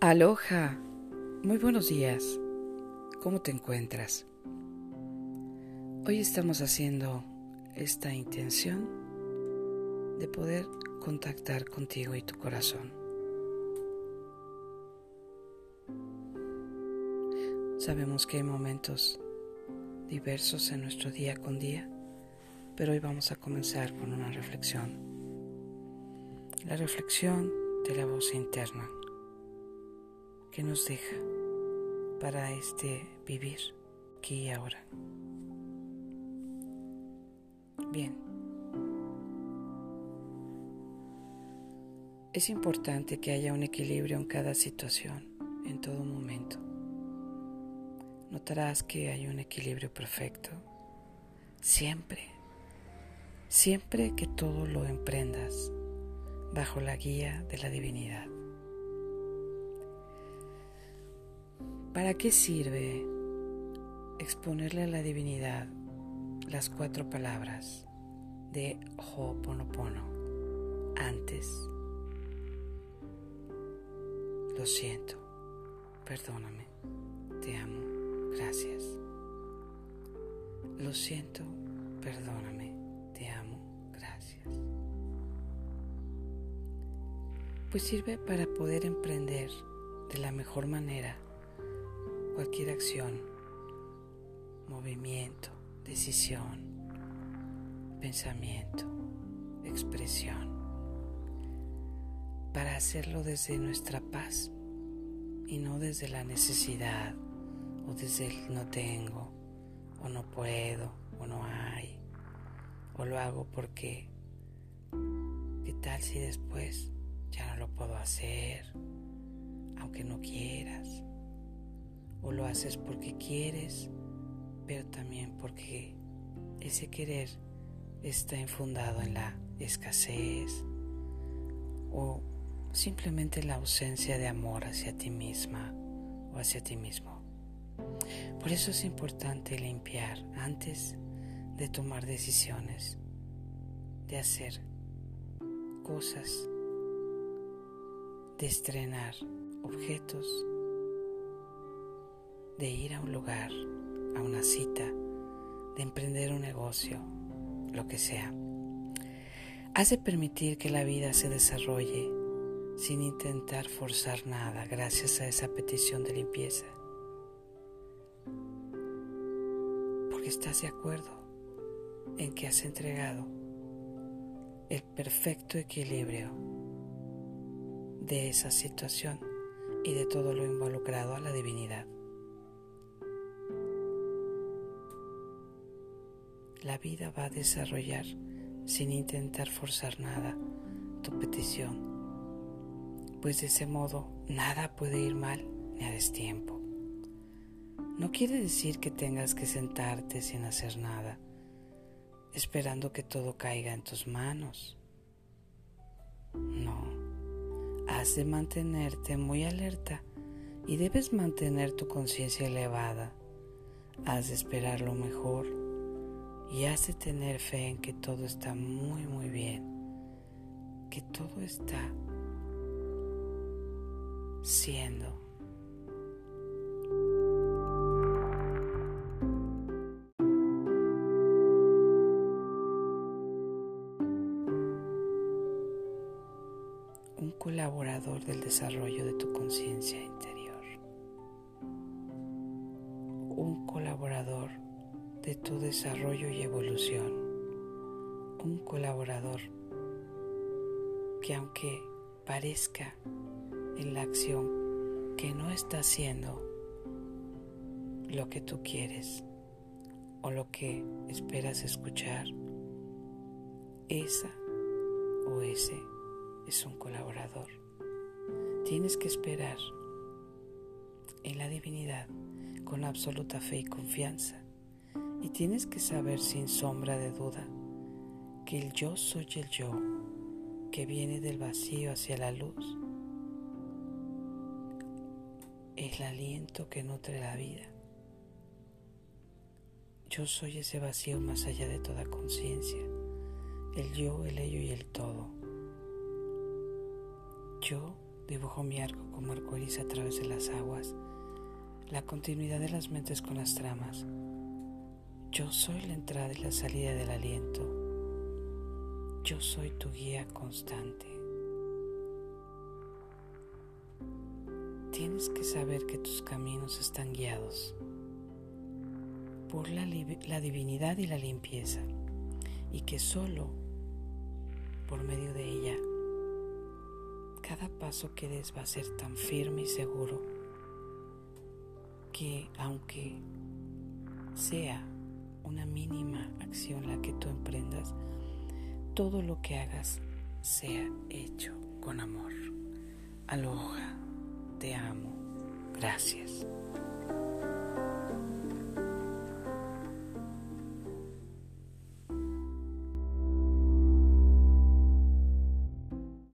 Aloha, muy buenos días. ¿Cómo te encuentras? Hoy estamos haciendo esta intención de poder contactar contigo y tu corazón. Sabemos que hay momentos diversos en nuestro día con día, pero hoy vamos a comenzar con una reflexión. La reflexión de la voz interna que nos deja para este vivir aquí y ahora. Bien. Es importante que haya un equilibrio en cada situación, en todo momento. Notarás que hay un equilibrio perfecto. Siempre, siempre que todo lo emprendas bajo la guía de la divinidad. ¿Para qué sirve exponerle a la divinidad las cuatro palabras de Ho'oponopono antes? Lo siento, perdóname, te amo, gracias. Lo siento, perdóname, te amo, gracias. Pues sirve para poder emprender de la mejor manera cualquier acción, movimiento, decisión, pensamiento, expresión, para hacerlo desde nuestra paz y no desde la necesidad o desde el no tengo o no puedo o no hay o lo hago porque ¿qué tal si después ya no lo puedo hacer aunque no quieras? O lo haces porque quieres, pero también porque ese querer está infundado en la escasez o simplemente la ausencia de amor hacia ti misma o hacia ti mismo. Por eso es importante limpiar antes de tomar decisiones, de hacer cosas, de estrenar objetos de ir a un lugar, a una cita, de emprender un negocio, lo que sea. Has de permitir que la vida se desarrolle sin intentar forzar nada gracias a esa petición de limpieza. Porque estás de acuerdo en que has entregado el perfecto equilibrio de esa situación y de todo lo involucrado a la divinidad. La vida va a desarrollar sin intentar forzar nada tu petición, pues de ese modo nada puede ir mal ni a destiempo. No quiere decir que tengas que sentarte sin hacer nada, esperando que todo caiga en tus manos. No, has de mantenerte muy alerta y debes mantener tu conciencia elevada. Has de esperar lo mejor y hace tener fe en que todo está muy muy bien, que todo está siendo. un colaborador del desarrollo de tu conciencia interior, un colaborador de tu desarrollo y evolución, un colaborador que aunque parezca en la acción que no está haciendo lo que tú quieres o lo que esperas escuchar, esa o ese es un colaborador. Tienes que esperar en la divinidad con absoluta fe y confianza y tienes que saber sin sombra de duda que el yo soy el yo que viene del vacío hacia la luz. Es el aliento que nutre la vida. Yo soy ese vacío más allá de toda conciencia, el yo, el ello y el todo. Yo Dibujo mi arco como arcoíris a través de las aguas, la continuidad de las mentes con las tramas. Yo soy la entrada y la salida del aliento. Yo soy tu guía constante. Tienes que saber que tus caminos están guiados por la, divinidad y la limpieza y que solo por medio de ella cada paso que des va a ser tan firme y seguro que aunque sea una mínima acción la que tú emprendas, todo lo que hagas sea hecho con amor. Aloha, te amo, gracias.